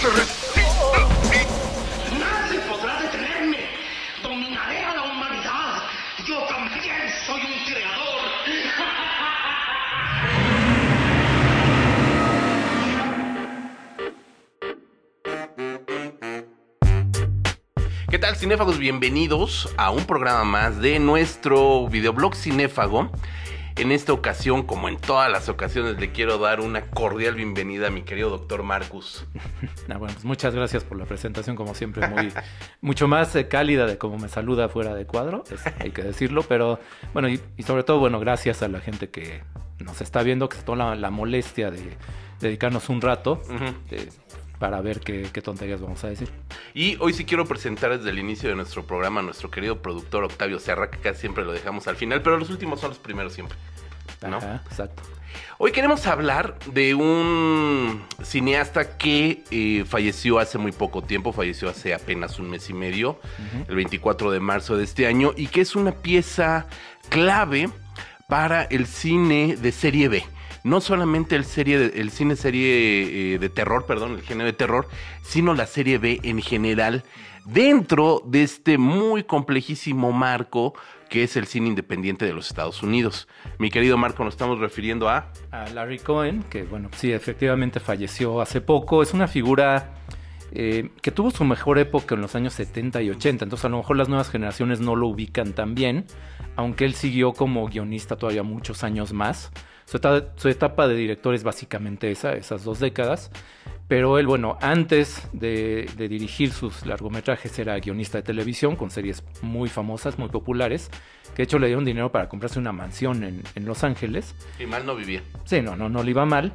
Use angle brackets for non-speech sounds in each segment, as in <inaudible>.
Se resista. Nadie podrá detenerme. Dominaré a la humanidad. Yo también soy un creador. ¿Qué tal, cinéfagos? Bienvenidos a un programa más de nuestro videoblog Cinéfago. En esta ocasión, como en todas las ocasiones, le quiero dar una cordial bienvenida a mi querido doctor Marcus. <laughs> Ah, bueno, pues muchas gracias por la presentación, como siempre, muy, mucho más eh, cálida de cómo me saluda fuera de cuadro, es- hay que decirlo, pero bueno, y, y sobre todo, bueno, gracias a la gente que nos está viendo, que se toma la, la molestia de dedicarnos un rato para ver qué, qué tonterías vamos a decir. Y hoy sí quiero presentar desde el inicio de nuestro programa a nuestro querido productor Octavio Serra, que casi siempre lo dejamos al final, pero los últimos son los primeros siempre. ¿no? Ajá, exacto. Hoy queremos hablar de un cineasta que eh, falleció hace muy poco tiempo, falleció hace apenas un mes y medio, el 24 de marzo de este año, y que es una pieza clave para el cine de serie B. No solamente el, cine serie eh, de terror, perdón, el género de terror, sino la serie B en general, dentro de este muy complejísimo marco que es el cine independiente de los Estados Unidos. Mi querido Marco, nos estamos refiriendo a... a Larry Cohen, que bueno, sí, efectivamente falleció hace poco. Es una figura eh, que tuvo su mejor época en los años 70 y 80, entonces a lo mejor las nuevas generaciones no lo ubican tan bien, aunque él siguió como guionista todavía muchos años más. Su etapa, su etapa de director es básicamente esa, esas dos décadas. Pero él, bueno, antes de, de dirigir sus largometrajes era guionista de televisión con series muy famosas, muy populares, que de hecho le dieron dinero para comprarse una mansión en, en Los Ángeles. Y mal no vivía. Sí, no, no, no le iba mal.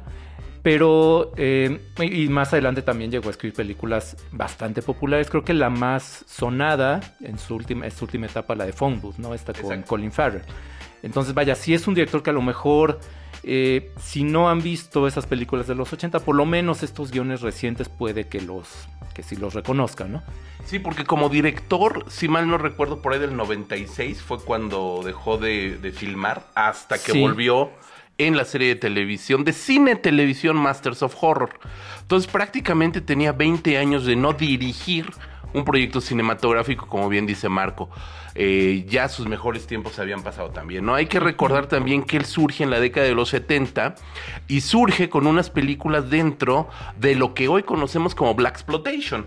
Pero, eh, y más adelante también llegó a escribir películas bastante populares. Creo que la más sonada en su última, en su última etapa, la de Phone Booth, ¿no? Esta con Exacto. Colin Farrell. Entonces, vaya, sí es un director que a lo mejor, eh, si no han visto esas películas de los 80, por lo menos estos guiones recientes puede que los, que sí los reconozcan, ¿no? Sí, porque como director, si mal no recuerdo, por ahí del 96 fue cuando dejó de, de filmar hasta que Sí. volvió en la serie de televisión, de cine televisión Masters of Horror. Entonces prácticamente tenía 20 años de no dirigir un proyecto cinematográfico, como bien dice Marco. Eh, ya sus mejores tiempos habían pasado también, ¿no? Hay que recordar también que él surge en la década de los 70 y surge con unas películas dentro de lo que hoy conocemos como Black Exploitation.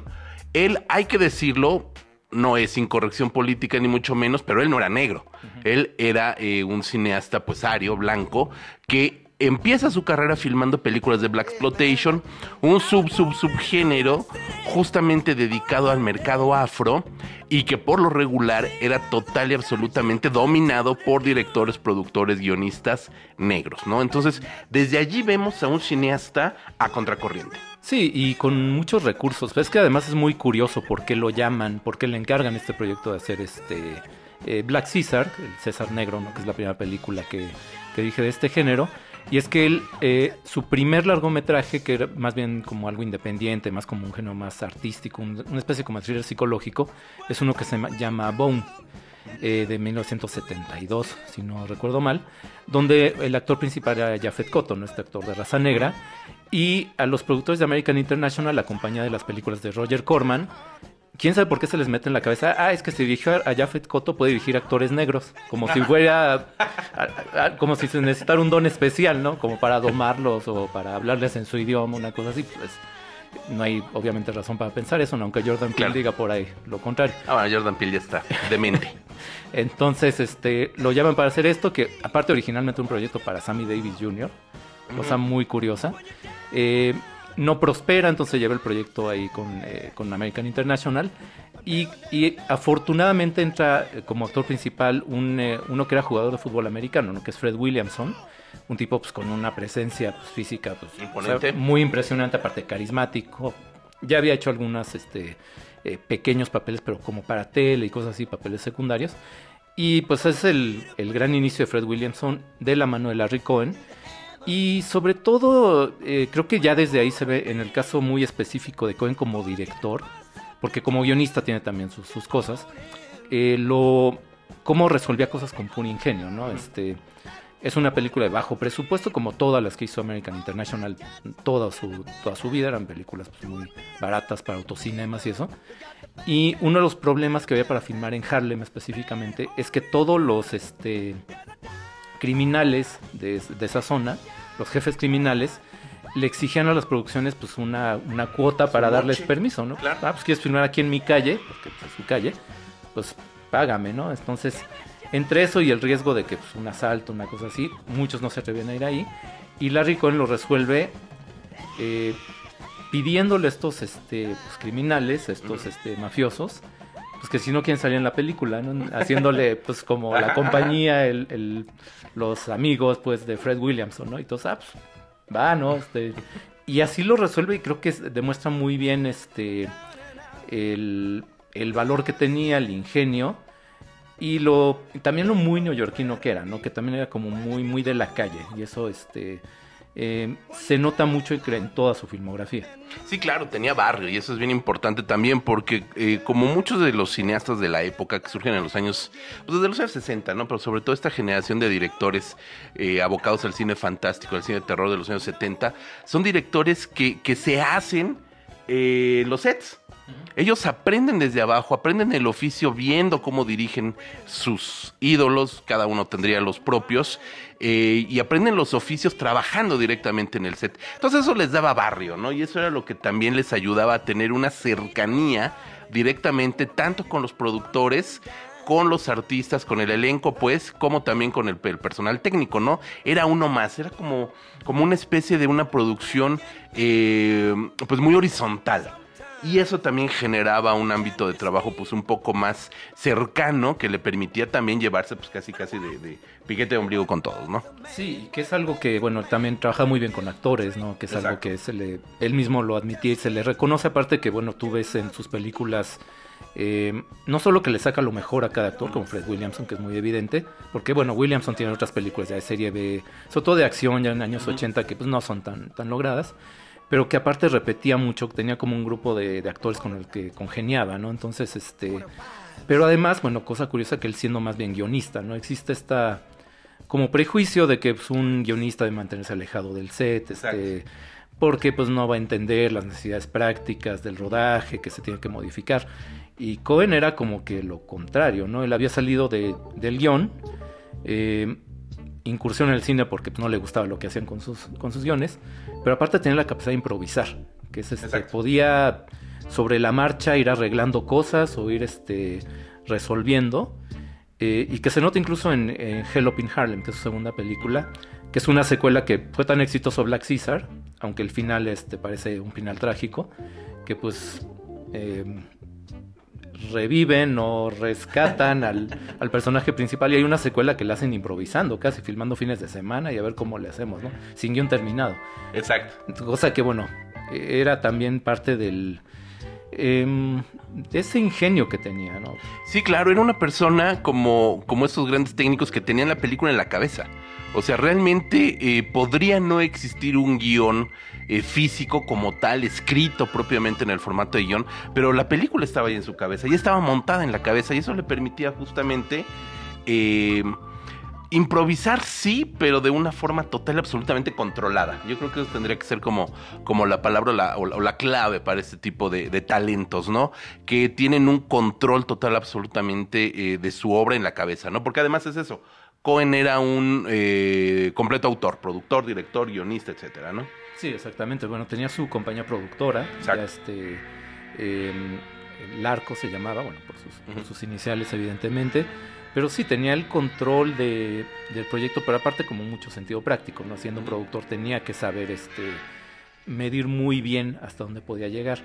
Él, hay que decirlo, no es incorrección política ni mucho menos, pero él no era negro. Él era eh, un cineasta pues ario, blanco, que empieza su carrera filmando películas de Black Exploitation, un sub sub subgénero justamente dedicado al mercado afro y que por lo regular era total y absolutamente dominado por directores, productores, guionistas negros, ¿no? Entonces, desde allí vemos a un cineasta a contracorriente. Sí, y con muchos recursos. Es que además es muy curioso por qué lo llaman, por qué le encargan este proyecto de hacer este eh, Black Caesar, el César Negro, que es la primera película que, que dije de este género. Y es que él, eh, su primer largometraje, que era más bien como algo independiente, más como un género más artístico, un- una especie como thriller psicológico, es uno que se ma- llama Bone eh, de 1972, si no recuerdo mal, donde el actor principal era Jafet Cotton, este actor de raza negra, y a los productores de American International, la compañía de las películas de Roger Corman, quién sabe por qué se les mete en la cabeza, ah, es que si dirige a Jafet Cotto puede dirigir actores negros, como si fuera, a- a- como si se necesitara un don especial, ¿no? Como para domarlos o para hablarles en su idioma, una cosa así, pues no hay obviamente razón para pensar eso, ¿no? aunque Jordan Peele Claro. diga por ahí lo contrario. Ah, bueno, Jordan Peele ya está demente. <laughs> Entonces, este, lo llaman para hacer esto, que aparte originalmente un proyecto para Sammy Davis Jr., cosa muy curiosa. Eh, no prospera, entonces lleva el proyecto ahí con, eh, con American International. Y, y afortunadamente entra eh, como actor principal un, eh, uno que era jugador de fútbol americano, ¿no? que es Fred Williamson. Un tipo pues, con una presencia pues, física pues, Imponente. o sea, muy impresionante, aparte carismático. ya había hecho algunas este, eh, pequeños papeles, pero como para tele y cosas así, papeles secundarios. Y pues es el, el gran inicio de Fred Williamson de la mano de Larry Cohen. Y sobre todo, eh, creo que ya desde ahí se ve en el caso muy específico de Cohen como director, porque como guionista tiene también sus, sus cosas, eh, lo, cómo resolvía cosas con puro ingenio, ¿no? Este, es una película de bajo presupuesto, como todas las que hizo American International, toda su, toda su vida eran películas pues, muy baratas para autocinemas y eso. Y uno de los problemas que había para filmar en Harlem específicamente es que todos los este, criminales de, de esa zona, los jefes criminales, le exigían a las producciones pues una, una cuota para darles permiso, ¿no? Claro. Ah, pues quieres filmar aquí en mi calle, porque pues, es su calle, pues págame, ¿no? Entonces, entre eso y el riesgo de que pues, un asalto, una cosa así, muchos no se atrevían a ir ahí. Y Larry Cohen lo resuelve eh, pidiéndole a estos este, pues, criminales, estos este, mafiosos, pues que si no quieren salir en la película, ¿no? haciéndole pues como la compañía, el, el- los amigos pues de Fred Williamson, ¿no? Y todos, ah, pues, va, ¿no? Este, y así lo resuelve y creo que es- demuestra muy bien este el, el valor que tenía, el ingenio y lo también lo muy neoyorquino que era, ¿no? Que también era como muy muy de la calle y eso este eh, se nota mucho en toda su filmografía. Sí, claro, tenía barrio y eso es bien importante también porque eh, como muchos de los cineastas de la época que surgen en los años, pues desde los años 60, ¿no? Pero sobre todo esta generación de directores eh, abocados al cine fantástico, al cine de terror de los años 70, son directores que, que se hacen eh, los sets. Ellos aprenden desde abajo, aprenden el oficio viendo cómo dirigen sus ídolos, cada uno tendría los propios, eh, y aprenden los oficios trabajando directamente en el set. Entonces eso les daba barrio, ¿no? Y eso era lo que también les ayudaba a tener una cercanía directamente tanto con los productores, con los artistas, con el elenco, pues, como también con el, el personal técnico, ¿no? Era uno más, era como, como una especie de una producción, eh, pues, muy horizontal. Y eso también generaba un ámbito de trabajo pues un poco más cercano que le permitía también llevarse pues casi casi de, de piquete de ombligo con todos, ¿no? Sí, que es algo que, bueno, también trabaja muy bien con actores, ¿no? Que es algo que se le, él mismo lo admitía y se le reconoce, aparte que, bueno, tú ves en sus películas, eh, no solo que le saca lo mejor a cada actor, como Fred Williamson, que es muy evidente, porque, bueno, Williamson tiene otras películas ya de serie B, sobre todo de acción ya en años 80, que pues no son tan, tan logradas, pero que aparte repetía mucho, tenía como un grupo de, de actores con el que congeniaba, ¿no? Entonces, este... Pero además, bueno, cosa curiosa que él siendo más bien guionista, ¿no? Existe esta como prejuicio de que pues, un guionista debe mantenerse alejado del set, este, porque pues no va a entender las necesidades prácticas del rodaje, que se tiene que modificar. Y Cohen era como que lo contrario, ¿no? Él había salido de- del guion, eh, incursión en el cine porque no le gustaba lo que hacían con sus, con sus guiones, pero aparte tenía la capacidad de improvisar, que es este, podía sobre la marcha ir arreglando cosas o ir este, resolviendo. eh, y que se nota incluso en, en Hell Up in Harlem, que es su segunda película, que es una secuela que fue tan exitoso Black Caesar, aunque el final este, parece un final trágico, que pues eh, reviven o rescatan al, al personaje principal y hay una secuela que la hacen improvisando, casi filmando fines de semana y a ver cómo le hacemos, ¿no? Sin guion terminado. Exacto. Cosa que, bueno, eh, era también parte del... de ese ingenio que tenía, ¿no? Sí, claro, era una persona como, como esos grandes técnicos que tenían la película en la cabeza. O sea, realmente eh, podría no existir un guion eh, físico como tal, escrito propiamente en el formato de guion, pero la película estaba ahí en su cabeza y estaba montada en la cabeza y eso le permitía justamente eh, improvisar, sí, pero de una forma total absolutamente controlada. Yo creo que eso tendría que ser como, como la palabra o la, clave para este tipo de, talentos, ¿no? Que tienen un control total absolutamente eh, de su obra en la cabeza, ¿no? Porque además es eso. Cohen era un completo autor, productor, director, guionista, etcétera, ¿no? Sí, exactamente. Bueno, tenía su compañía productora, ya este, eh, el Arco se llamaba, bueno, por sus, por Ujú. sus iniciales evidentemente, pero sí tenía el control de, del proyecto, pero aparte como mucho sentido práctico, ¿no? Siendo un productor tenía que saber este, medir muy bien hasta dónde podía llegar,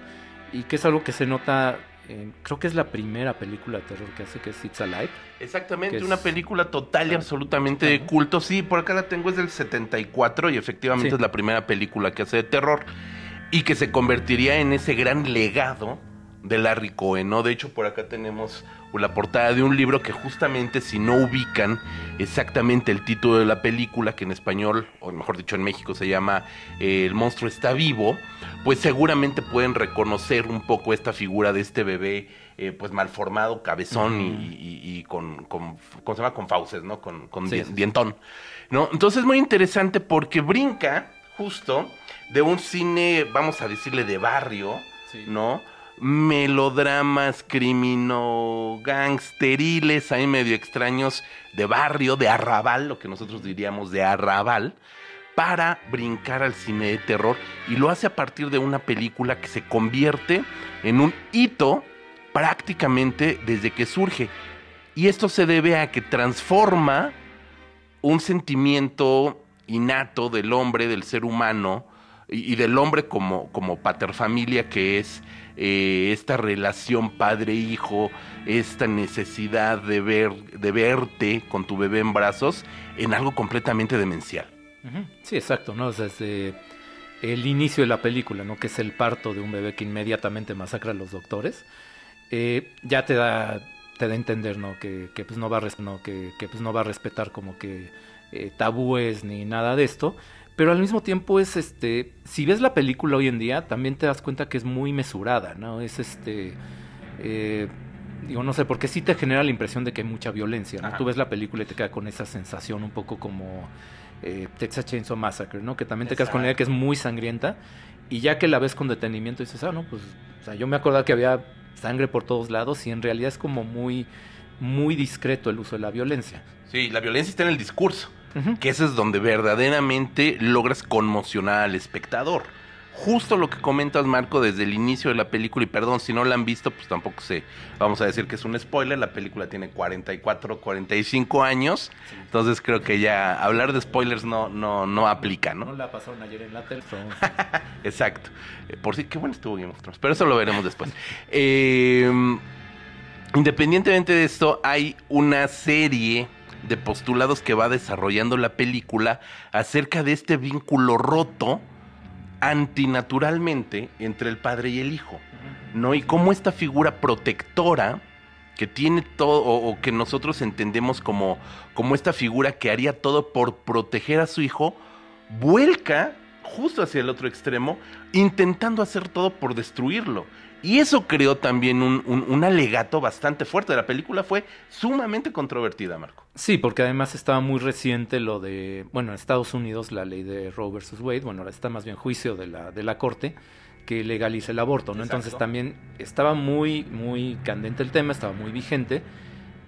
y que es algo que se nota, eh, creo que es la primera película de terror que hace, que es It's Alive. Exactamente, una película total y absolutamente de culto. Sí, por acá la tengo, es del 74 y efectivamente Sí. es la primera película que hace de terror. y que se convertiría en ese gran legado de Larry Cohen, ¿no? De hecho, por acá tenemos la portada de un libro que justamente si no ubican exactamente el título de la película, que en español, o mejor dicho en México se llama eh, El monstruo está vivo, pues seguramente pueden reconocer un poco esta figura de este bebé eh, pues malformado, cabezón y, y- y con, con, ¿cómo se llama? Con fauces, ¿no? Con, con Sí, dien- sí, sí. dientón, ¿no? Entonces es muy interesante porque brinca justo de un cine, vamos a decirle, de barrio, Sí. ¿no? Melodramas crimino gangsteriles, ahí medio extraños de barrio, de arrabal, lo que nosotros diríamos de arrabal, para brincar al cine de terror y lo hace a partir de una película que se convierte en un hito prácticamente desde que surge. Y esto se debe a que transforma un sentimiento innato del hombre, del ser humano, y, y del hombre como, como paterfamilia que es eh, esta relación padre-hijo, esta necesidad de, ver, de verte con tu bebé en brazos, en algo completamente demencial. Sí, exacto, ¿no? Desde el inicio de la película, ¿no? Que es el parto de un bebé que inmediatamente masacra a los doctores. eh, ya te da, te da a entender, ¿no? Que, pues no va a, no, que, pues no va a respetar como que eh, tabúes ni nada de esto. Pero al mismo tiempo es este. Si ves la película hoy en día, también te das cuenta que es muy mesurada, ¿no? Es este. eh, digo, no sé, porque sí te genera la impresión de que hay mucha violencia, ¿no? Ajá. Tú ves la película y te queda con esa sensación un poco como eh, Texas Chainsaw Massacre, ¿no? Que también te quedas con la idea que es muy sangrienta y ya que la ves con detenimiento dices, ah, no, pues, o sea, yo me acordaba que había sangre por todos lados y en realidad es como muy, muy discreto el uso de la violencia. Sí, la violencia está en el discurso, Que ese es donde verdaderamente logras conmocionar al espectador. Justo lo que comentas, Marco, desde el inicio de la película, y perdón, si no la han visto, pues tampoco sé, vamos a decir que es un spoiler, la película tiene 44, 45 años, entonces creo que ya hablar de spoilers no, no, no aplica, ¿no? No la pasaron ayer en la tele. <laughs> Exacto. Eh, Por si, qué bueno estuvo Game of Thrones, pero eso lo veremos después. Eh, independientemente de esto, hay una serie de postulados que va desarrollando la película acerca de este vínculo roto antinaturalmente entre el padre y el hijo. ¿no? Y cómo esta figura protectora que tiene todo, o, que nosotros entendemos como, como esta figura que haría todo por proteger a su hijo, vuelca justo hacia el otro extremo, intentando hacer todo por destruirlo. Y eso creó también un, un- un alegato bastante fuerte. La película fue sumamente controvertida, Marco. Sí, porque además estaba muy reciente lo de, bueno, en Estados Unidos la ley de Roe versus Wade, bueno, ahora está más bien juicio de la, de la corte que legaliza el aborto, ¿no? Entonces también estaba muy, muy candente el tema, estaba muy vigente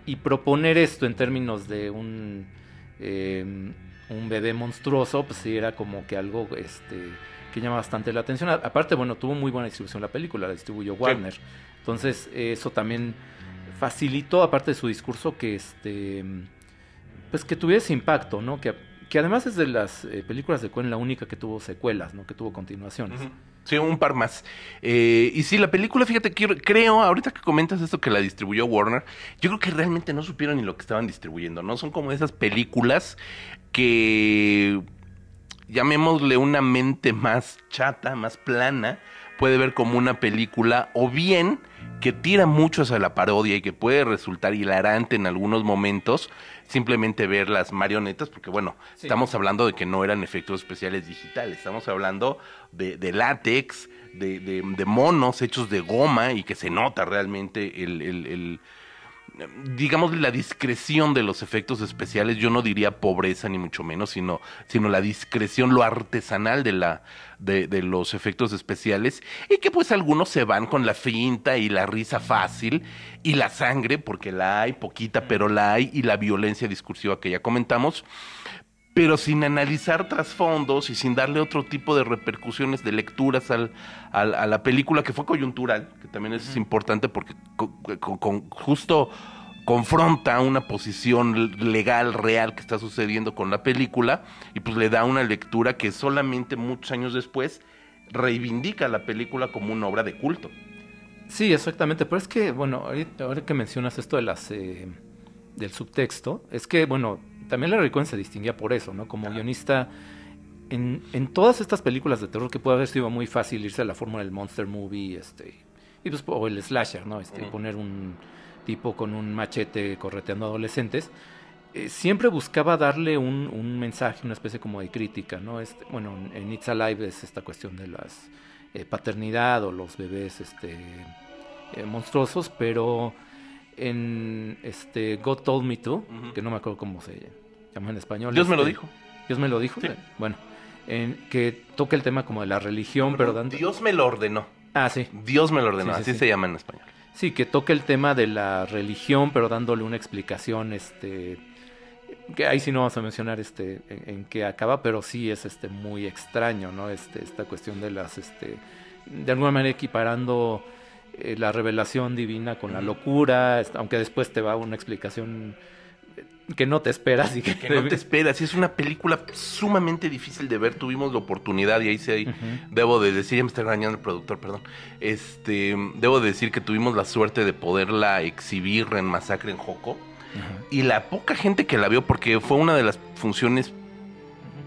y proponer esto en términos de un, eh, un bebé monstruoso, pues sí era como que algo, este, que llama bastante la atención. Aparte, bueno, tuvo muy buena distribución la película, la distribuyó Warner. Entonces, eso también facilitó, aparte de su discurso, que este pues que tuviera ese impacto, ¿no? Que, que además es de las eh, películas de Coen la única que tuvo secuelas, ¿no? Que tuvo continuaciones. Sí, un par más. Eh, y sí, la película, fíjate, quiero- creo, ahorita que comentas esto que la distribuyó Warner, yo creo que realmente no supieron ni lo que estaban distribuyendo, ¿no? Son como esas películas que, llamémosle una mente más chata, más plana, puede ver como una película, o bien que tira mucho hacia la parodia y que puede resultar hilarante en algunos momentos, simplemente ver las marionetas, porque bueno, Sí. estamos hablando de que no eran efectos especiales digitales, estamos hablando de, de látex, de, de- de monos hechos de goma y que se nota realmente el, el- el, digamos, la discreción de los efectos especiales, yo no diría pobreza ni mucho menos, sino, sino la discreción, lo artesanal de, la, de, de los efectos especiales, y que pues algunos se van con la finta y la risa fácil, y la sangre, porque la hay, poquita, pero la hay, y la violencia discursiva que ya comentamos, pero sin analizar trasfondos y sin darle otro tipo de repercusiones de lecturas al, al- a la película, que fue coyuntural, que también es importante porque con- justo confronta una posición legal real que está sucediendo con la película y pues le da una lectura que solamente muchos años después reivindica la película como una obra de culto. Sí, exactamente. Pero es que, bueno, ahora que mencionas esto de las eh, del subtexto, es que, bueno, también Larry Cohen se distinguía por eso, ¿no? Como guionista, en, en todas estas películas de terror que puede haber sido muy fácil irse a la fórmula del monster movie, este, y pues, o el slasher, ¿no? Este, poner un tipo con un machete correteando adolescentes. eh, siempre buscaba darle un, un mensaje, una especie como de crítica, ¿no? Este, bueno, en It's Alive es esta cuestión de las eh, paternidad o los bebés este, eh, monstruosos, pero en este God Told Me To, que no me acuerdo cómo se llama en español. Dios me lo este, dijo. Dios me lo dijo. Sí. eh, Bueno, en, que toca el tema como de la religión, pero dando... Dios me lo ordenó. Ah, sí. Dios me lo ordenó, Sí, sí, así sí. se llama en español. Sí, que toca el tema de la religión, pero dándole una explicación, este, que ahí sí no vamos a mencionar este en, en qué acaba, pero sí es este muy extraño, ¿no? Este, esta cuestión de las, este, de alguna manera equiparando eh, la revelación divina con la locura, aunque después te va una explicación que no te esperas y que, Que no te esperas. Y es una película sumamente difícil de ver. Tuvimos la oportunidad, y ahí sí Ujú. debo de decir, ya me está engañando el productor, perdón. Este, debo de decir que tuvimos la suerte de poderla exhibir en Masacre en Joco. Y la poca gente que la vio, porque fue una de las funciones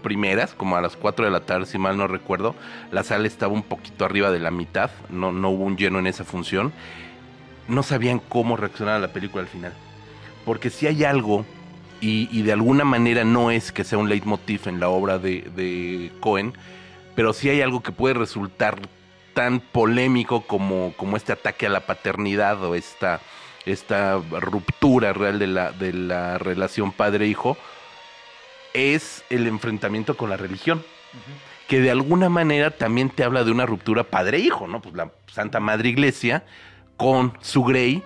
primeras, como a las 4 de la tarde, si mal no recuerdo, la sala estaba un poquito arriba de la mitad, no, no hubo un lleno en esa función, no sabían cómo reaccionar a la película al final. Porque si hay algo, y, y de alguna manera no es que sea un leitmotiv en la obra de, de Cohen, pero sí hay algo que puede resultar tan polémico como, como este ataque a la paternidad o esta, esta ruptura real de la, de la relación padre-hijo, es el enfrentamiento con la religión. Que de alguna manera también te habla de una ruptura padre-hijo, ¿no? Pues la Santa Madre Iglesia con su Grey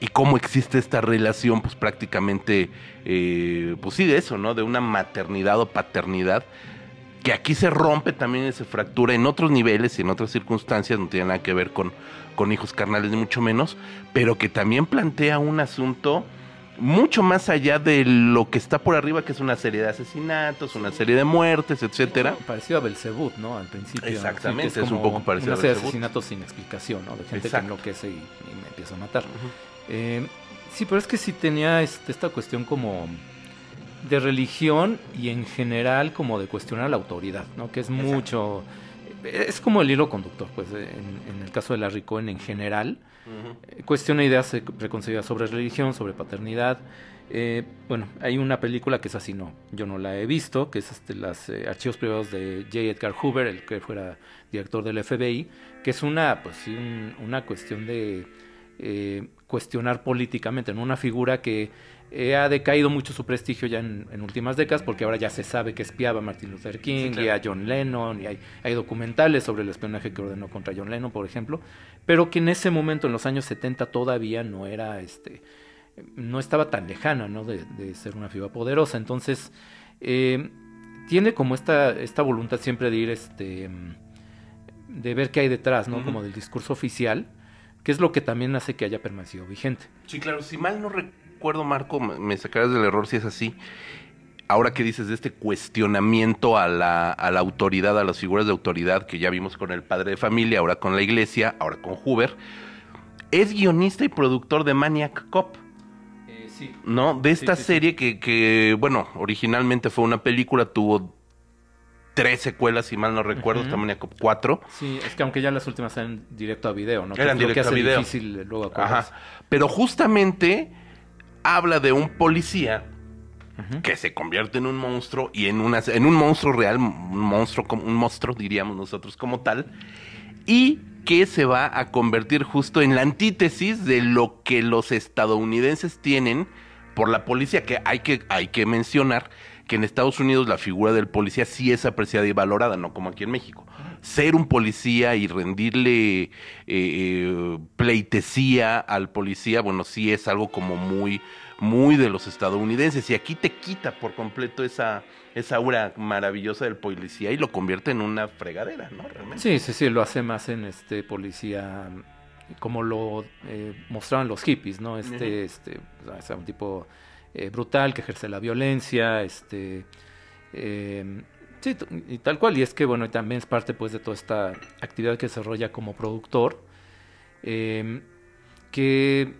y cómo existe esta relación, pues prácticamente, eh, pues sí, de eso, ¿no? De una maternidad o paternidad que aquí se rompe también y se fractura en otros niveles y en otras circunstancias, no tiene nada que ver con, con hijos carnales ni mucho menos, pero que también plantea un asunto mucho más allá de lo que está por arriba, que es una serie de asesinatos, una serie de muertes, etcétera. Parecido a Belzebut, ¿no? Al principio. Exactamente, que es un poco parecido Una a serie de Belzebut. asesinatos sin explicación, ¿no? De gente Exacto. que enloquece y, y empieza a matar. Eh, sí, pero es que sí tenía este, esta cuestión como de religión y en general como de cuestionar la autoridad, ¿no? Que es mucho... Es como el hilo conductor, pues, en, en el caso de Larry Cohen en general. Eh, cuestiona ideas eh, preconcebidas sobre religión, sobre paternidad. Eh, bueno, hay una película que es así, no, yo no la he visto, que es este, los archivos privados de J. Edgar Hoover, el que fuera director del FBI, que es una, pues, sí, un- una cuestión de eh, cuestionar políticamente, ¿no? una figura que eh, ha decaído mucho su prestigio ya en, en últimas décadas, porque ahora ya se sabe que espiaba a Martin Luther King claro. y a John Lennon, y hay, hay documentales sobre el espionaje que ordenó contra John Lennon, por ejemplo, pero que en ese momento, en los años 70, todavía no era, este, no estaba tan lejana, ¿no? De, de ser una figura poderosa. Entonces, eh, tiene como esta, esta voluntad siempre de ir, este, de ver qué hay detrás, ¿no? Como del discurso oficial, que es lo que también hace que haya permanecido vigente. Sí, claro, si mal no recuerdo, Marco, me sacarás del error si es así. Ahora que dices de este cuestionamiento a la, a la autoridad, a las figuras de autoridad que ya vimos con el padre de familia, ahora con la iglesia, ahora con Hoover, es guionista y productor de Maniac Cop, sí. ¿no? De esta sí, sí. serie que, que, bueno, originalmente fue una película, tuvo tres secuelas, si mal no recuerdo, está Maniac Cop 4. Sí, es que aunque ya las últimas eran directo a video, ¿no? Que Eran lo que directo a hace video. difícil luego Ajá. Pero justamente habla de un policía que se convierte en un monstruo y en, una, en un monstruo real, un monstruo, como- un monstruo diríamos nosotros como tal, y que se va a convertir justo en la antítesis de lo que los estadounidenses tienen por la policía, que hay que, hay que mencionar que en Estados Unidos la figura del policía sí es apreciada y valorada, no como aquí en México. Ser un policía y rendirle eh, eh, pleitesía al policía, bueno, sí es algo como muy, muy de los estadounidenses. Y aquí te quita por completo esa, esa aura maravillosa del policía y lo convierte en una fregadera, ¿no? Realmente. Sí, sí, sí, lo hace más en este policía como lo eh, mostraban los hippies, ¿no? Este, Ujú. este, o sea, un tipo eh, brutal que ejerce la violencia, este, eh, sí, y tal cual. Y es que, bueno, también es parte, pues, de toda esta actividad que desarrolla como productor, eh, que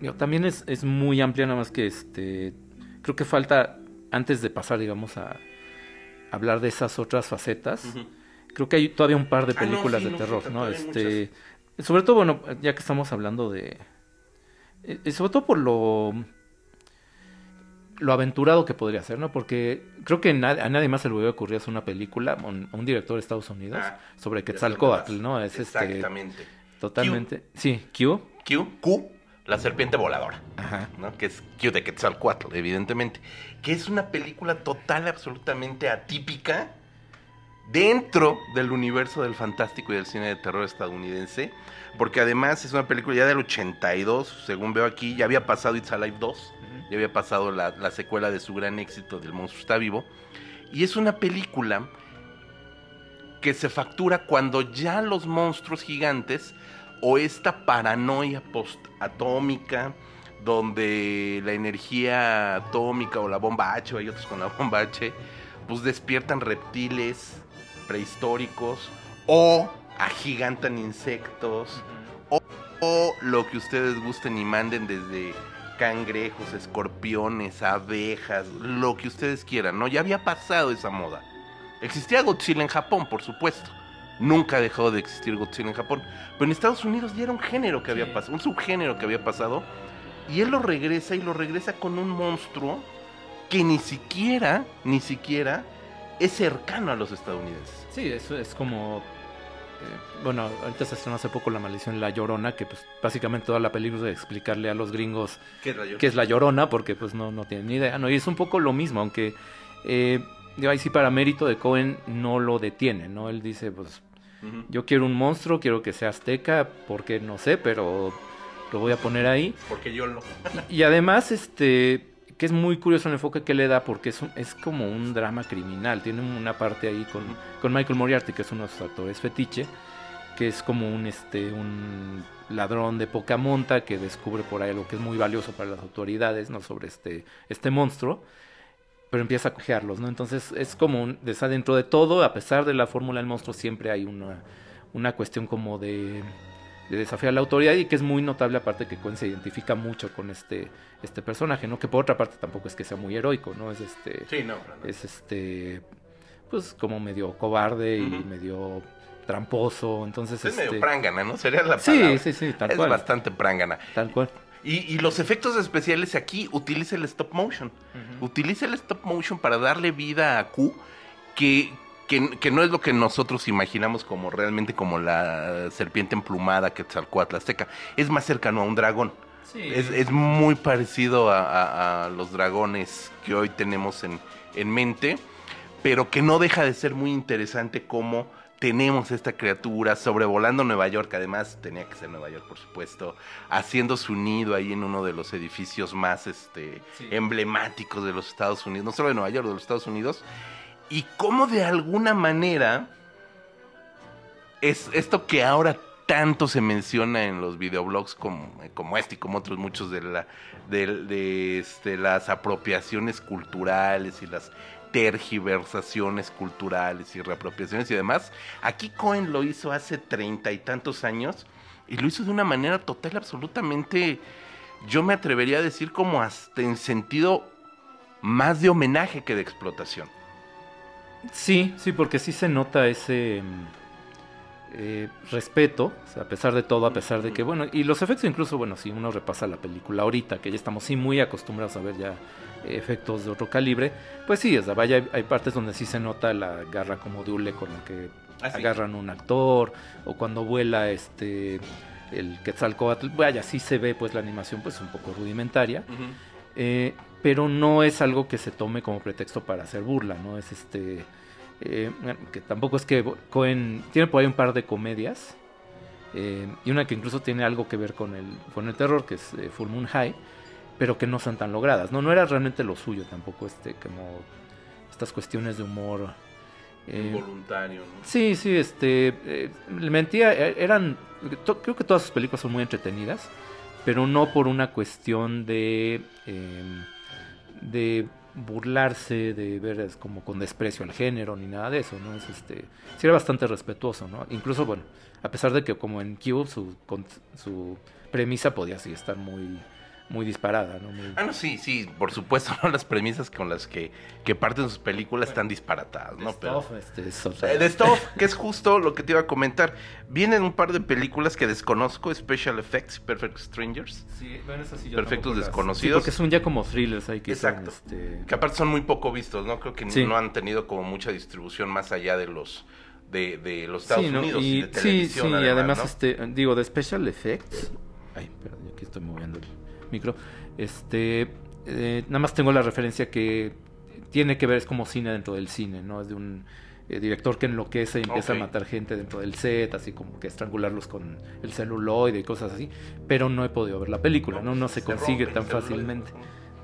digo, también es, es muy amplia, nada más que, este, creo que falta, antes de pasar, digamos, a, hablar de esas otras facetas. Creo que hay todavía un par de Ah, no, películas sí, de no, terror, ¿no? Este, sobre todo, bueno, ya que estamos hablando de... eh, sobre todo por lo lo aventurado que podría ser, ¿no? Porque creo que a nadie más se le hubiera ocurrido hacer una película, un, un director de Estados Unidos, Ah, sobre Quetzalcoatl, ¿no? Es este, Exactamente. totalmente... Sí, Q. Q, Q, la serpiente voladora. Ajá. ¿no? que es Q de Quetzalcoatl, evidentemente, que es una película total, absolutamente atípica dentro del universo del fantástico y del cine de terror estadounidense, porque además es una película ya del 82, según veo aquí, ya había pasado It's Alive 2, ya había pasado la, la secuela de su gran éxito del monstruo está vivo, y es una película que se factura cuando ya los monstruos gigantes o esta paranoia postatómica donde la energía atómica o la bomba H, o hay otros con la bomba H, pues despiertan reptiles prehistóricos o agigantan insectos o, o lo que ustedes gusten y manden desde cangrejos, escorpiones, abejas, lo que ustedes quieran, ¿no? Ya había pasado esa moda. Existía Godzilla en Japón, por supuesto. Nunca ha dejado de existir Godzilla en Japón. Pero en Estados Unidos ya era un género que había Sí. pasado, un subgénero que había pasado. Y él lo regresa y lo regresa con un monstruo que ni siquiera, ni siquiera es cercano a los estadounidenses. Sí, eso es como... bueno, ahorita se estrenó hace poco La Maldición La Llorona, que pues básicamente toda la película es de explicarle a los gringos ¿Qué es La Llorona, porque pues no, no tienen ni idea, ¿no? Y es un poco lo mismo, aunque... Eh, digo, ahí sí para mérito de Cohen no lo detiene, ¿no? Él dice, pues yo quiero un monstruo, quiero que sea azteca, porque no sé, pero lo voy a poner ahí. Porque yo lo... Y además, este, que es muy curioso el enfoque que le da, porque es, un- es como un drama criminal. Tiene una parte ahí con, con Michael Moriarty, que es uno de sus actores fetiche, que es como un, este, un ladrón de poca monta que descubre por ahí algo que es muy valioso para las autoridades, ¿no? Sobre este, este monstruo. Pero empieza a cojearlos, ¿no? Entonces es como un, dentro de todo, a pesar de la fórmula del monstruo, siempre hay una, una cuestión como de, de desafiar la autoridad y que es muy notable aparte que Cohen se identifica mucho con este, este personaje, ¿no? Que por otra parte tampoco es que sea muy heroico, ¿no? Es este, Sí, no. es este, pues como medio cobarde y medio tramposo, entonces Es este, medio prángana, ¿no? Sería la sí, palabra. sí, sí, tal es cual, bastante prángana. tal cual. Y, y los efectos especiales aquí utiliza el stop motion. Utiliza el stop motion para darle vida a Q, que, que, que no es lo que nosotros imaginamos como realmente como la serpiente emplumada Quetzalcóatl azteca. Es más cercano a un dragón. Es, es muy parecido a, a- a los dragones que hoy tenemos en, en mente, pero que no deja de ser muy interesante como tenemos esta criatura sobrevolando Nueva York, además tenía que ser Nueva York, por supuesto, haciendo su nido ahí en uno de los edificios más este, Sí. emblemáticos de los Estados Unidos, no solo de Nueva York, de los Estados Unidos, y cómo de alguna manera es esto que ahora tanto se menciona en los videoblogs como, como este y como otros muchos de, la, de, este, las apropiaciones culturales y las tergiversaciones culturales y reapropiaciones y demás. Aquí Cohen lo hizo hace treinta y tantos años y lo hizo de una manera total, absolutamente, yo me atrevería a decir como hasta en sentido más de homenaje que de explotación. Sí, sí, porque sí se nota ese mm, eh, respeto, o sea, a pesar de todo, a pesar de que, bueno, y los efectos incluso, bueno, si uno repasa la película ahorita, que ya estamos sí muy acostumbrados a ver ya efectos de otro calibre, pues sí, o sea, vaya, hay, hay partes donde sí se nota la garra como de hule con la que Ah, sí. agarran un actor, o cuando vuela este el Quetzalcoatl, vaya, sí se ve pues la animación pues un poco rudimentaria, eh, pero no es algo que se tome como pretexto para hacer burla, ¿no? Es este. eh, que tampoco es que Cohen. Tiene por ahí un par de comedias. eh, y una que incluso tiene algo que ver con el, con el terror, que es eh, Full Moon High. Pero que no son tan logradas. No, no era realmente lo suyo tampoco, este, como. Estas cuestiones de humor. eh, Involuntario, ¿no? Sí, sí, este. mentía, eran. to- creo que todas sus películas son muy entretenidas, pero no por una cuestión de. De burlarse, de ver como con desprecio al género, ni nada de eso, ¿no? Es este. Sí, era bastante respetuoso, ¿no? Incluso, bueno, a pesar de que, como en Cube, su, con- su premisa podía sí estar muy. Muy disparada, ¿no? Muy- Ah, no, sí, sí, por supuesto, <laughs> ¿no? Las premisas con las que, que parten sus películas están disparatadas, ¿no? Pero... Stuff, este, es otra- Eh, The Stuff, que es justo lo que te iba a comentar. Vienen un par de películas que desconozco, Special Effects, Perfect Strangers, Sí, bueno, eso sí yo Perfectos Desconocidos. Sí, porque son ya como thrillers ahí que son, Exacto. este, que aparte son muy poco vistos, ¿no? Creo que Sí. no han tenido como mucha distribución más allá de los de, de los Estados sí, ¿no? Unidos y, Y- de sí, televisión. sí, y además, además, ¿no? este, digo, de Special Effects. Ay, perdón, aquí estoy moviendo el micro. Este, eh, nada más tengo la referencia que tiene que ver, es como cine dentro del cine, ¿no? Es de un eh, director que enloquece y empieza a matar gente dentro del set, así como que estrangularlos con el celuloide y cosas así. Pero no he podido ver la película, ¿no? No se Se consigue tan fácilmente.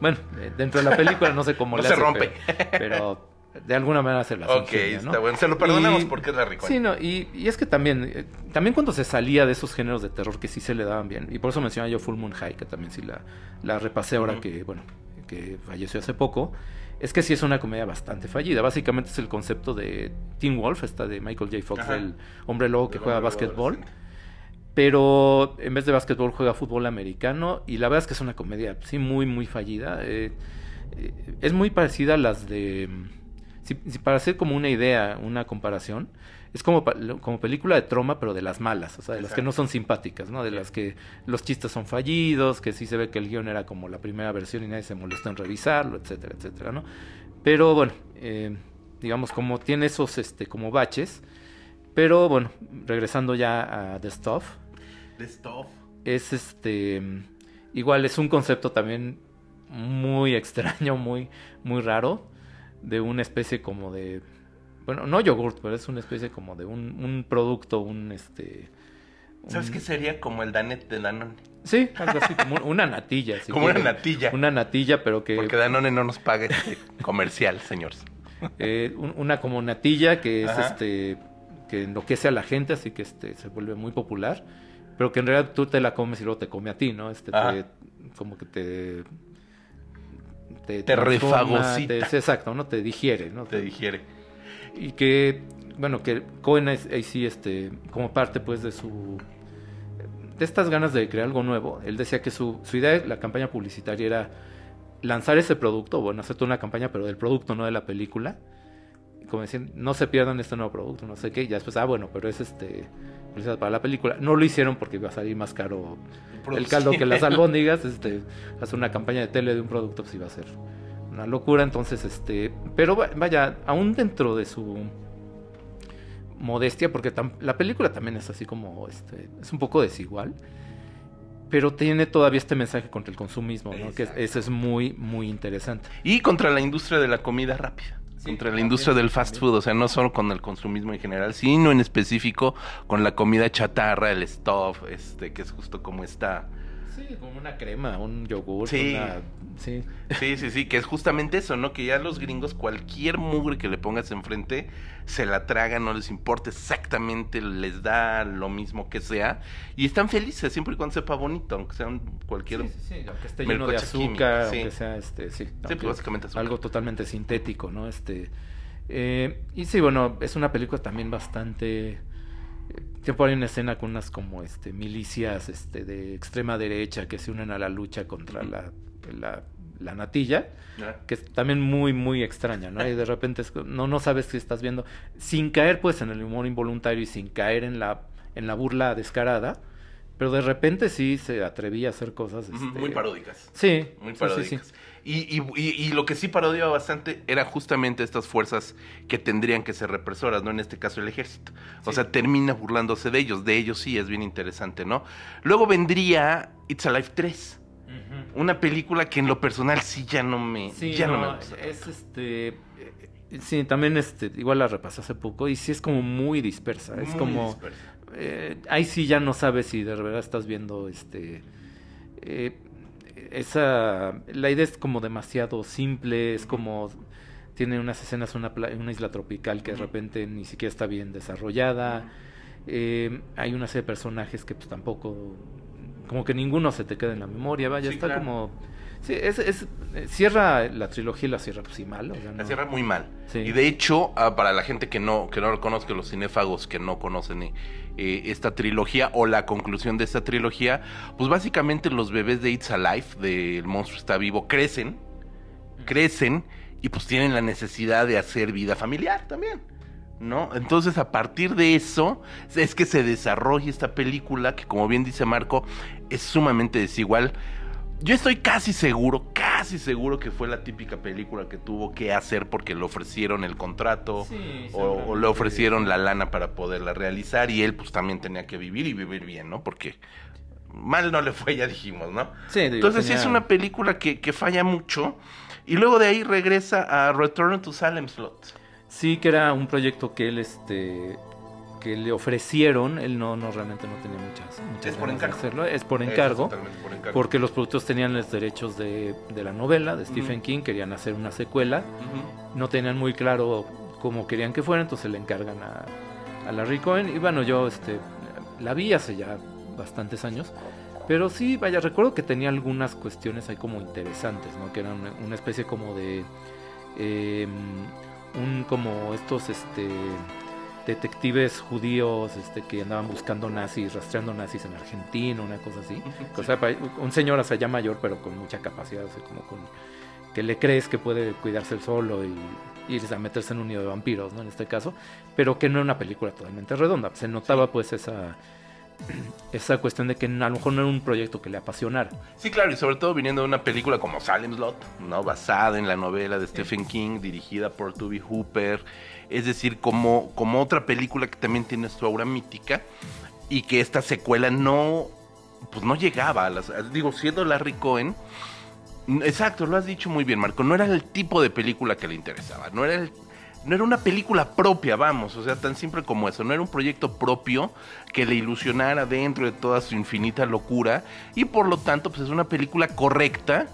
Bueno, eh, dentro de la película no sé cómo <laughs> No le se hace, rompe. Pero, pero de alguna manera se las Ok, ingenia, ¿no? está bueno. Se lo perdonamos Y- porque es la rica. Sí, no, y, y es que también, eh, también cuando se salía de esos géneros de terror que sí se le daban bien, y por eso mencionaba yo Full Moon High, que también sí la, la repasé ahora que, bueno, que falleció hace poco, es que sí es una comedia bastante fallida. Básicamente es el concepto de Teen Wolf, esta de Michael J. Fox, Ajá. el hombre lobo que El juega básquetbol. Pero en vez de básquetbol juega fútbol americano y la verdad es que es una comedia, sí, muy, muy fallida. Eh, eh, es muy parecida a las de... Si, si para hacer como una idea, una comparación, es como, como película de troma, pero de las malas, o sea, de las que no son simpáticas, ¿no? De las que los chistes son fallidos, que sí se ve que el guion era como la primera versión y nadie se molestó en revisarlo, etcétera, etcétera, ¿no? Pero bueno, eh, digamos, como tiene esos este, como baches, pero bueno, regresando ya a The Stuff, The Stuff. es este igual es un concepto también muy <laughs> extraño, muy muy raro de una especie como de bueno, no yogurt, pero es una especie como de un, un producto, un este ¿Sabes qué sería como el Danet de Danone? Sí, algo así como una natilla, si <laughs> Como una natilla. Una natilla, pero que Porque Danone no nos paga este <laughs> comercial, señores. eh, un- una como natilla que es Ajá. este que enloquece a la gente, así que este se vuelve muy popular, pero que en realidad tú te la comes y luego te come a ti, ¿no? Este te- como que te te, Te refagocita. te- exacto, ¿no? Te digiere, ¿no? Te digiere. Y que bueno, que Cohen ahí sí este como parte pues de su de estas ganas de crear algo nuevo, él decía que su, su idea de la campaña publicitaria era lanzar ese producto, bueno, hacer toda una campaña, pero del producto, no de la película. Como decían, no se pierdan este nuevo producto, no sé qué. Y ya después, ah, bueno, pero es este para la película. No lo hicieron porque iba a salir más caro el caldo que las albóndigas. Este, hacer una campaña de tele de un producto, pues iba a ser una locura. Entonces, este, pero va- vaya, aún dentro de su modestia, porque la película también es así como, este, es un poco desigual, pero tiene todavía este mensaje contra el consumismo, ¿no? Que eso es muy, muy interesante. Y contra la industria de la comida rápida. Sí, contra la industria del fast también. food, o sea, no solo con el consumismo en general, sino en específico con la comida chatarra, el stuff, este, que es justo como está. Sí, como una crema, un yogur, Sí. una... Sí. Sí, sí, sí, que es justamente eso, ¿no? Que ya los gringos, cualquier mugre que le pongas enfrente, se la tragan, no les importa exactamente, les da lo mismo que sea, y están felices siempre y cuando sepa bonito, aunque sean cualquier... Sí, sí, sí, aunque esté lleno de azúcar, sí. aunque sea este, sí, pues, aunque básicamente azúcar. algo totalmente sintético, ¿no? Este eh, y sí, bueno, es una película también bastante eh, tiempo hay una escena con unas como este milicias este de extrema derecha que se unen a la lucha contra la, la, la natilla, ¿no? que es también muy muy extraña, ¿no? Y de repente es no no sabes si estás viendo sin caer pues en el humor involuntario y sin caer en la en la burla descarada, pero de repente sí se atrevía a hacer cosas este, Muy paródicas. Sí, Muy sí, sí, paródicas. sí. Y, y- y- y lo que sí parodiaba bastante era justamente estas fuerzas que tendrían que ser represoras, ¿no? En este caso el ejército. O Sí. sea, termina burlándose de ellos. De ellos sí es bien interesante, ¿no? Luego vendría It's Alive 3. Una película que en lo personal sí ya no me, Sí, ya no, no, me gusta. es este. eh, Sí, también este, igual la repasé hace poco y sí es como muy dispersa. es como. dispersa. eh, ahí sí ya no sabes si de verdad estás viendo este. eh, esa. La idea es como demasiado simple, es como. Tiene unas escenas, una, pla- una isla tropical que de repente ni siquiera está bien desarrollada. Eh, hay una serie de personajes que pues tampoco. Como que ninguno se te queda en la memoria, vaya, Sí, está claro. como. Sí, es, es- eh, cierra la trilogía y la cierra pues sí mal. o sea, La cierra muy mal. Sí. Y de hecho, ah, para la gente que no, que no lo conozca, los cinéfagos que no conocen eh, eh, esta trilogía o la conclusión de esta trilogía, pues básicamente los bebés de It's Alive, del monstruo está vivo, crecen, crecen y pues tienen la necesidad de hacer vida familiar también. ¿No? Entonces a partir de eso es que se desarrolla esta película que como bien dice Marco es sumamente desigual. Yo estoy casi seguro, casi seguro que fue la típica película que tuvo que hacer porque le ofrecieron el contrato Sí, o, o le ofrecieron la lana para poderla realizar y él pues también tenía que vivir y vivir bien, ¿no? Porque mal no le fue, ya dijimos, ¿no? Sí, digo, Entonces sí es una película que, que falla mucho y luego de ahí regresa a Return to Salem Slot. Sí, que era un proyecto que él, este, que le ofrecieron. Él no, no realmente no tenía muchas, muchas Es por encargo. hacerlo. Es por encargo. totalmente por encargo. Porque los productores tenían los derechos de, de la novela de Stephen. King, querían hacer una secuela. No tenían muy claro cómo querían que fuera, entonces le encargan a, a Larry Cohen. Y bueno, yo este, la vi hace ya bastantes años. Pero sí, vaya, recuerdo que tenía algunas cuestiones ahí como interesantes, ¿no? Que eran una, una especie como de... eh, un como estos este detectives judíos este que andaban buscando nazis, rastreando nazis en Argentina, una cosa así. O sea, pa- un señor hasta ya mayor, pero con mucha capacidad, o sea, como con que le crees que puede cuidarse el solo y irse a meterse en un nido de vampiros, ¿no? En este caso, pero que no era una película totalmente redonda. Se notaba pues esa <clears throat> esa cuestión de que a lo mejor no era un proyecto que le apasionara. Sí, claro, y sobre todo viniendo de una película como Salem Slot, ¿no? Basada en la novela de Stephen King, dirigida por Toby Hooper. Es decir, como, como otra película que también tiene su aura mítica y que esta secuela no, pues no llegaba a las... Digo, siendo Larry Cohen, exacto, lo has dicho muy bien, Marco, no era el tipo de película que le interesaba, no era el- no era una película propia, vamos, o sea, tan simple como eso, no era un proyecto propio que le ilusionara dentro de toda su infinita locura y por lo tanto pues es una película correcta,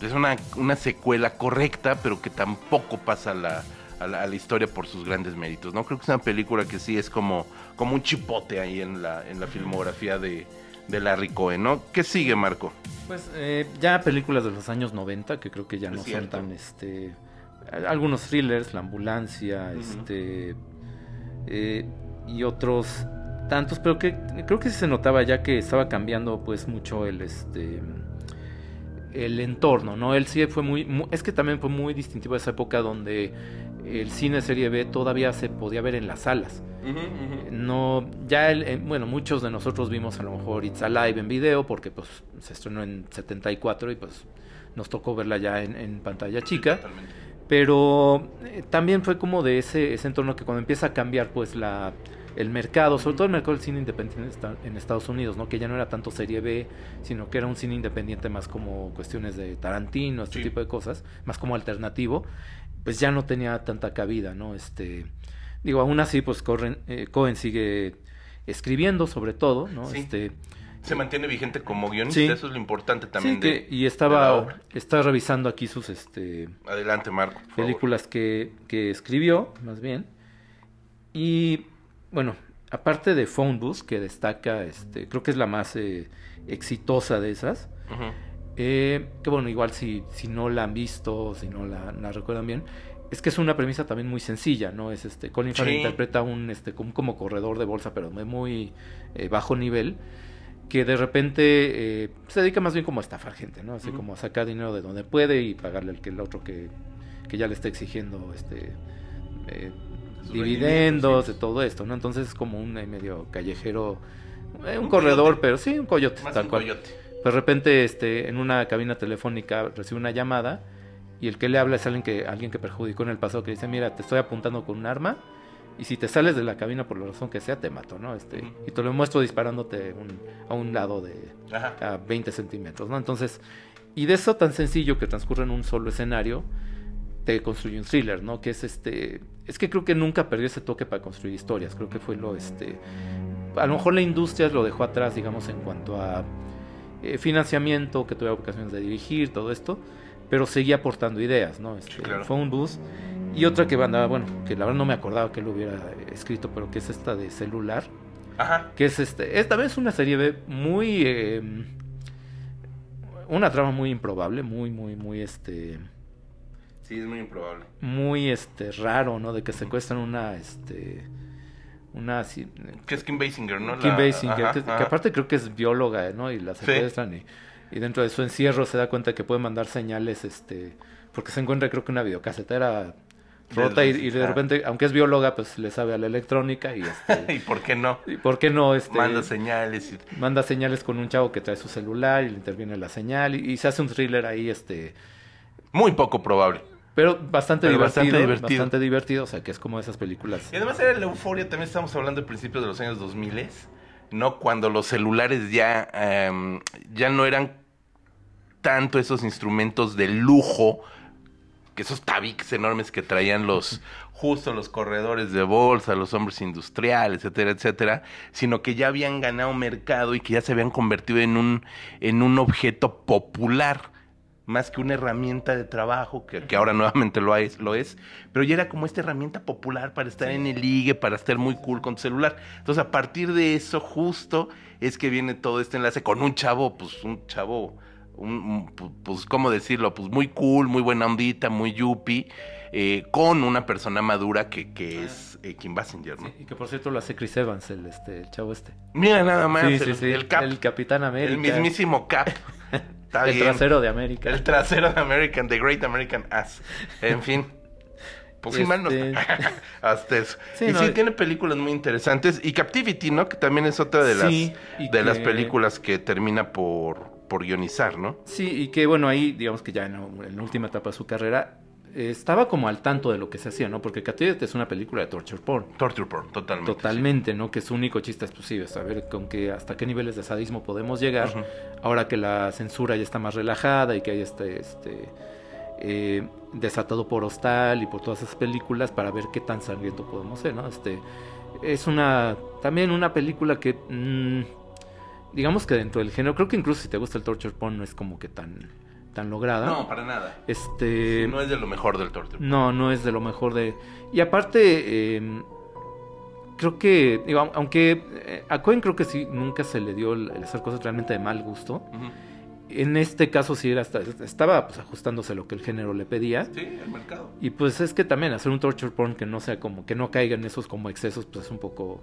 es una, una secuela correcta, pero que tampoco pasa a la, a la, a la historia por sus grandes méritos, ¿no? Creo que es una película que sí es como, como un chipote ahí en la, en la filmografía de, de Larry Cohen, ¿no? ¿Qué sigue, Marco? Pues eh, ya películas de los años 90 que creo que ya Es no son tan este algunos thrillers, La ambulancia, este eh, y otros tantos, pero que creo que sí se notaba ya que estaba cambiando pues mucho el este el entorno, ¿no? Él sí fue muy, mu- es que también fue muy distintivo esa época donde el cine serie B todavía se podía ver en las salas. No, ya, el- eh, bueno, muchos de nosotros vimos a lo mejor It's Alive en video porque pues se estrenó en 74 y pues nos tocó verla ya en, en pantalla chica. Totalmente. Pero eh, también fue como de ese, ese entorno que cuando empieza a cambiar pues la, el mercado, sobre todo el mercado del cine independiente en esta- en Estados Unidos, ¿no? Que ya no era tanto serie B, sino que era un cine independiente más como cuestiones de Tarantino, este Sí. tipo de cosas, más como alternativo, pues ya no tenía tanta cabida, ¿no? Este, digo, aún así, pues Corren- eh, Cohen sigue escribiendo sobre todo, ¿no? Sí. Este, Se mantiene vigente como guionista, Sí. eso es lo importante también sí, de, que- y estaba, estaba revisando aquí sus, este, Adelante, Marco. películas que, que escribió, más bien. Y bueno, aparte de Phone Booth, que destaca, este, creo que es la más eh, exitosa de esas. Ujú. eh, que bueno, igual si, si no la han visto, si no la, la recuerdan bien, es que es una premisa también muy sencilla, ¿no? Es este, Colin Farrell Sí. interpreta un este, como, como corredor de bolsa, pero de muy eh, bajo nivel, que de repente eh, se dedica más bien como a estafar gente, ¿no? Así como a sacar dinero de donde puede y pagarle al que el otro que, que ya le está exigiendo este eh, dividendos, de todo esto, ¿no? Entonces es como un medio callejero, eh, un, Un corredor, coyote. pero sí, un coyote, Más tal un cual. coyote. Pues de repente, este, en una cabina telefónica recibe una llamada y el que le habla es alguien que, alguien que perjudicó en el pasado, que dice, mira, te estoy apuntando con un arma y si te sales de la cabina por la razón que sea, te mato, ¿no? Este. Y te lo muestro disparándote un- a un lado de Ajá. a 20 centímetros, ¿no? Entonces, y de eso tan sencillo que transcurre en un solo escenario, te construye un thriller, ¿no? Que es este, es que creo que nunca perdió ese toque para construir historias, creo que fue lo, este, a lo mejor la industria lo dejó atrás, digamos, en cuanto a eh, financiamiento, que tuve ocasiones de dirigir, todo esto, pero seguía aportando ideas, ¿no? Este, claro. Phone Booth. Y otra que andaba, bueno, que la verdad no me acordaba que lo hubiera escrito, pero que es esta de celular, Ajá. que es este, esta vez una serie B muy eh, una trama muy improbable, muy, muy, muy, este, Sí, es muy improbable. muy, este, raro, ¿no? De que secuestran una, este, una, así, Que es Kim Basinger, ¿no? Kim La- Basinger, ajá, que, aparte creo que es bióloga, ¿no? Y la secuestran y, y dentro de su encierro se da cuenta que puede mandar señales, este, porque se encuentra creo que una videocasetera rota y, y de repente, aunque es bióloga, pues le sabe a la electrónica y este, <laughs> ¿Y por qué no? y ¿por qué no? Este, Manda señales y... manda señales con un chavo que trae su celular y le interviene la señal y, y se hace un thriller ahí, este, Muy poco probable. pero bastante Pero divertido, bastante divertido. bastante divertido, o sea, que es como esas películas. Y además era la euforia, también estamos hablando de principios de los años 2000, ¿no? Cuando los celulares ya, em, ya no eran tanto esos instrumentos de lujo, que esos tabiques enormes que traían los, <laughs> justo los corredores de bolsa, los hombres industriales, etcétera, etcétera, sino que ya habían ganado mercado y que ya se habían convertido en un, en un objeto popular más que una herramienta de trabajo, que, que ahora nuevamente lo es, lo es, pero ya era como esta herramienta popular para estar en el ligue, para estar muy cool con tu celular. Entonces, a partir de eso, justo es que viene todo este enlace con un chavo, pues un chavo, un, pues, ¿cómo decirlo? Pues muy cool, muy buena ondita, muy yuppie, eh, con una persona madura que, que es eh, Kim Basinger, ¿no? Y que por cierto lo hace Chris Evans, el, este, el chavo este. Mira nada más, Sí, el, sí, el Cap, el, Capitán América. mismísimo Cap. <laughs> Está el bien. trasero de América. El trasero de American, The Great American Ass. En fin. Pues sí, mal no Este-. <laughs> Hasta eso. Sí, y no, sí, y- tiene películas muy interesantes. Y Captivity, ¿no? Que también es otra de las, de las películas que termina por, por guionizar, ¿no? Sí, y que bueno, ahí digamos que ya en, en la última etapa de su carrera eh, estaba como al tanto de lo que se hacía, ¿no? Porque Captivity es una película de torture porn. Torture Porn, totalmente. Totalmente, ¿no? Que su único chiste es posible, saber con qué, hasta qué niveles de sadismo podemos llegar, ahora que la censura ya está más relajada y que hay este, este eh, desatado por Hostal y por todas esas películas para ver qué tan sangriento podemos ser, ¿no? Este, es una, también una película que, mm, digamos que dentro del género, creo que incluso si te gusta el torture porn no es como que tan, tan lograda. No, para nada. Este, no es de lo mejor del Torture Porn. no, no es de lo mejor de... Y aparte, eh, creo que, digo, au- aunque eh, a Cohen creo que sí, nunca se le dio el, el hacer cosas realmente de mal gusto. En este caso sí era hasta- estaba pues, ajustándose a lo que el género le pedía. Sí, el mercado. Y pues es que también hacer un torture porn que no sea como, que no caiga en esos como excesos, pues es un poco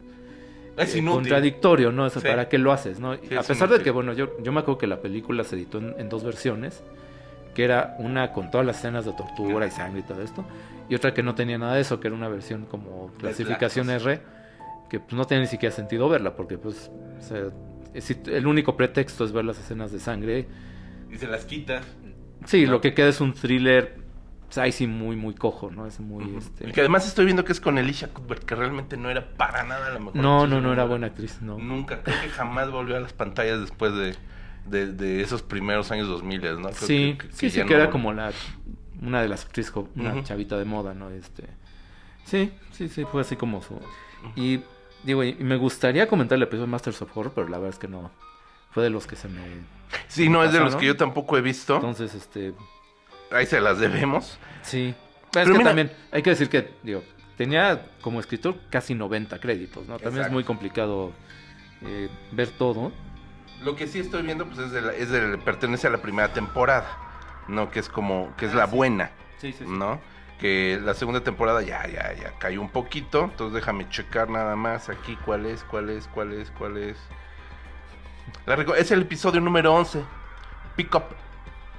Es eh, contradictorio, ¿no? Eso, Sí. ¿Para qué lo haces, no? Sí, a es pesar de que, bueno, yo, yo me acuerdo que la película se editó en, en dos versiones, que era una con todas las escenas de tortura y sangre y todo esto, y otra que no tenía nada de eso, que era una versión como clasificación R, que pues no tenía ni siquiera sentido verla, porque pues, el único pretexto es ver las escenas de sangre, Y se las quitas. sí, No. lo que queda es un thriller, pues, ahí sí muy, muy cojo, ¿no? Es muy, este... Y que además estoy viendo que es con Alicia Cuthbert, que realmente no era para nada la mejor. No, actriz no, no era buena actriz, no. Nunca, creo que jamás volvió a las pantallas después de, de, de esos primeros años 2000, ¿no? Creo Sí, que- que- sí, que sí, que era como la una de las actrices, una chavita de moda, ¿no? Este, sí, sí, sí, fue así como su. Y digo, y me gustaría comentar el episodio de Masters of Horror, pero la verdad es que no. Fue de los que se me. Sí, no, es de los que yo tampoco he visto. Entonces, este. Ahí se las debemos. Sí. Pero es que mira- también, hay que decir que, digo, tenía como escritor casi 90 créditos, ¿no? También es muy complicado eh, ver todo. Lo que sí estoy viendo, pues es de la- es de- pertenece a la primera temporada, ¿no? Que es como, que es la buena, Sí, sí, ¿no? Que la segunda temporada ya, ya, ya cayó un poquito. Entonces déjame checar nada más aquí cuál es, cuál es, cuál es, cuál es. La es el episodio número 11. Pick up.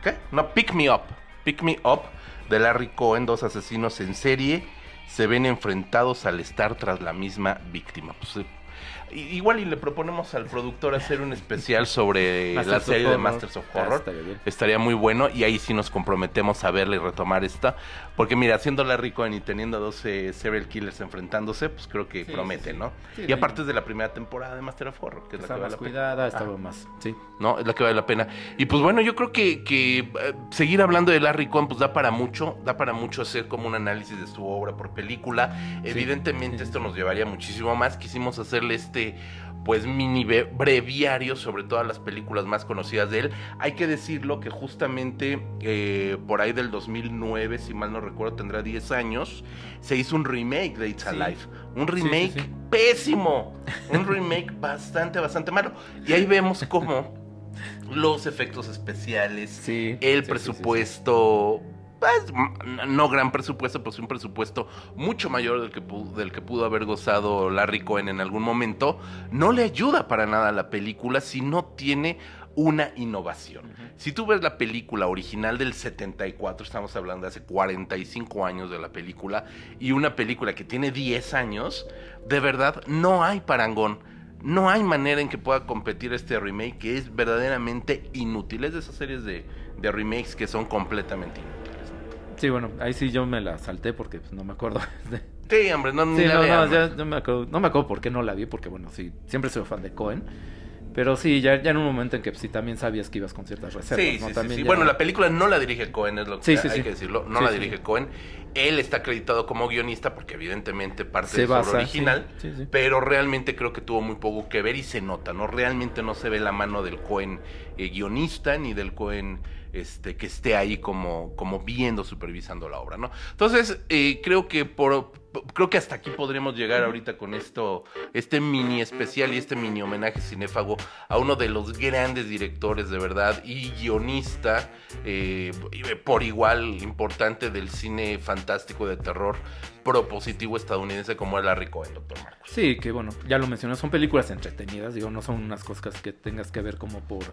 ¿Qué? No, Pick Me Up. Pick Me Up de Larry Cohen, dos asesinos en serie, se ven enfrentados al estar tras la misma víctima. Pues, igual y le proponemos al productor hacer un especial sobre <laughs> Masters la serie de. Masters of Ah, Horror. estaría bien. Estaría muy bueno y ahí sí nos comprometemos a verla y retomar esta. Porque mira, haciendo Larry Cohen y teniendo a 12 serial killers enfrentándose, pues creo que Sí, promete, sí, sí. ¿no? Y aparte es de la primera temporada de Master of Horror, que es la que vale la pena. cuidada, Ah. más. Sí. ¿no? Es la que vale la pena. Y pues bueno, yo creo que, que, eh, seguir hablando de Larry Cohen pues da para mucho, da para mucho hacer como un análisis de su obra por película. Evidentemente esto nos llevaría muchísimo más. Quisimos hacerle este pues mini breviario sobre todas las películas más conocidas de él. Hay que decirlo que justamente eh, por ahí del 2009, si mal no recuerdo, tendrá 10 años, se hizo un remake de It's Sí. Alive. Un sí, remake sí. pésimo. <laughs> Un remake bastante, bastante malo. Y ahí vemos cómo los efectos especiales, Sí, el presupuesto, pues, no gran presupuesto, pues un presupuesto mucho mayor del que, pu- del que pudo haber gozado Larry Cohen en algún momento, no le ayuda para nada a la película si no tiene una innovación. Si tú ves la película original del 74, estamos hablando de hace 45 años de la película, y una película que tiene 10 años, de verdad no hay parangón. No hay manera en que pueda competir este remake que es verdaderamente inútil. Es de esas series de, de remakes que son completamente inútiles. Sí, bueno, ahí sí yo me la salté porque pues, no me acuerdo. de- <laughs> Sí, hombre, no, Sí, la no, vean, no, ¿no? ya no me acuerdo, no me acuerdo por qué no la vi, porque bueno, sí, siempre soy fan de Cohen. Pero sí, ya, ya en un momento en que sí también sabías que ibas con ciertas reservas, Sí, ¿no? sí, sí, También sí. ya- Bueno, la película no la dirige Cohen, es lo que Sí, hay que decirlo. No la dirige Cohen. Él está acreditado como guionista porque evidentemente parte Se de su original, pero realmente creo que tuvo muy poco que ver y se nota, ¿no? Realmente no se ve la mano del Cohen eh, guionista ni del Cohen este, que esté ahí como, como viendo, supervisando la obra, ¿no? Entonces, eh, creo que por creo que hasta aquí podremos llegar ahorita con esto, este mini especial y este mini homenaje cinéfago a uno de los grandes directores de verdad y guionista eh, por igual importante del cine fantástico de terror propositivo estadounidense como es Larry Cohen, doctor Marcos. Sí, que bueno, ya lo mencioné, son películas entretenidas, digo, no son unas cosas que tengas que ver como por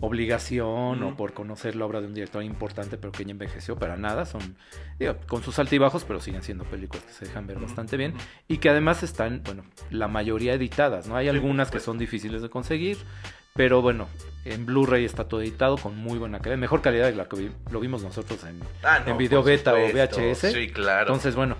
obligación o por conocer la obra de un director importante pero que ya envejeció, para nada, son, digo, con sus altibajos, pero siguen siendo películas que se dejan ver bastante bien y que además están, bueno, la mayoría editadas, ¿no? Hay Sí, algunas que son difíciles de conseguir, pero bueno, en Blu-ray está todo editado con muy buena calidad, mejor calidad de la que vi- lo vimos nosotros en, Ah, no, en video beta o. VHS. Sí, claro. Entonces, bueno,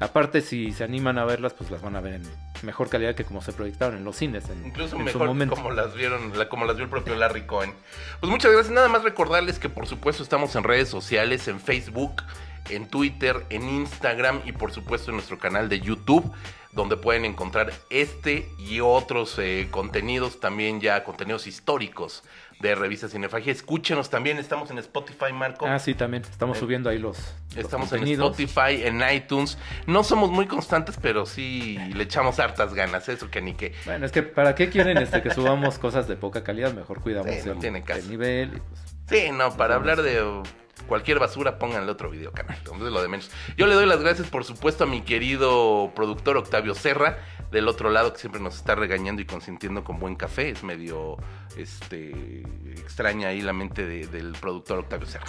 aparte si se animan a verlas, pues las van a ver en mejor calidad que como se proyectaron en los cines en, Incluso en su mejor momento. como las vieron, como las vio el propio Larry Cohen. Pues muchas gracias. Nada más recordarles que por supuesto estamos en redes sociales, en Facebook, en Twitter, en Instagram y por supuesto en nuestro canal de YouTube, donde pueden encontrar este y otros eh, contenidos, también ya contenidos históricos de Revista Cinefagia. Escúchenos también, estamos en Spotify, Marco. Ah, sí, también. Estamos Eh, subiendo ahí los, los Estamos en. Spotify, en iTunes. No somos muy constantes, pero sí le echamos hartas ganas, eso que ni que. Bueno, es que ¿para qué quieren este que subamos cosas de poca calidad? Mejor cuidamos Sí, no el, tiene caso. el nivel. y, pues, Sí, no, para hablar de cualquier basura, pónganle otro video canal. Entonces lo de menos. Yo le doy las gracias, por supuesto, a mi querido productor Octavio Serra, del otro lado, que siempre nos está regañando y consintiendo con buen café. Es medio este extraña ahí la mente de- del productor Octavio Serra.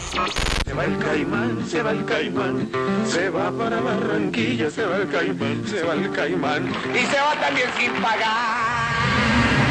Se va el caimán, se va el caimán, se va para Barranquilla, se va el caimán, se va el caimán. Y se va también sin pagar.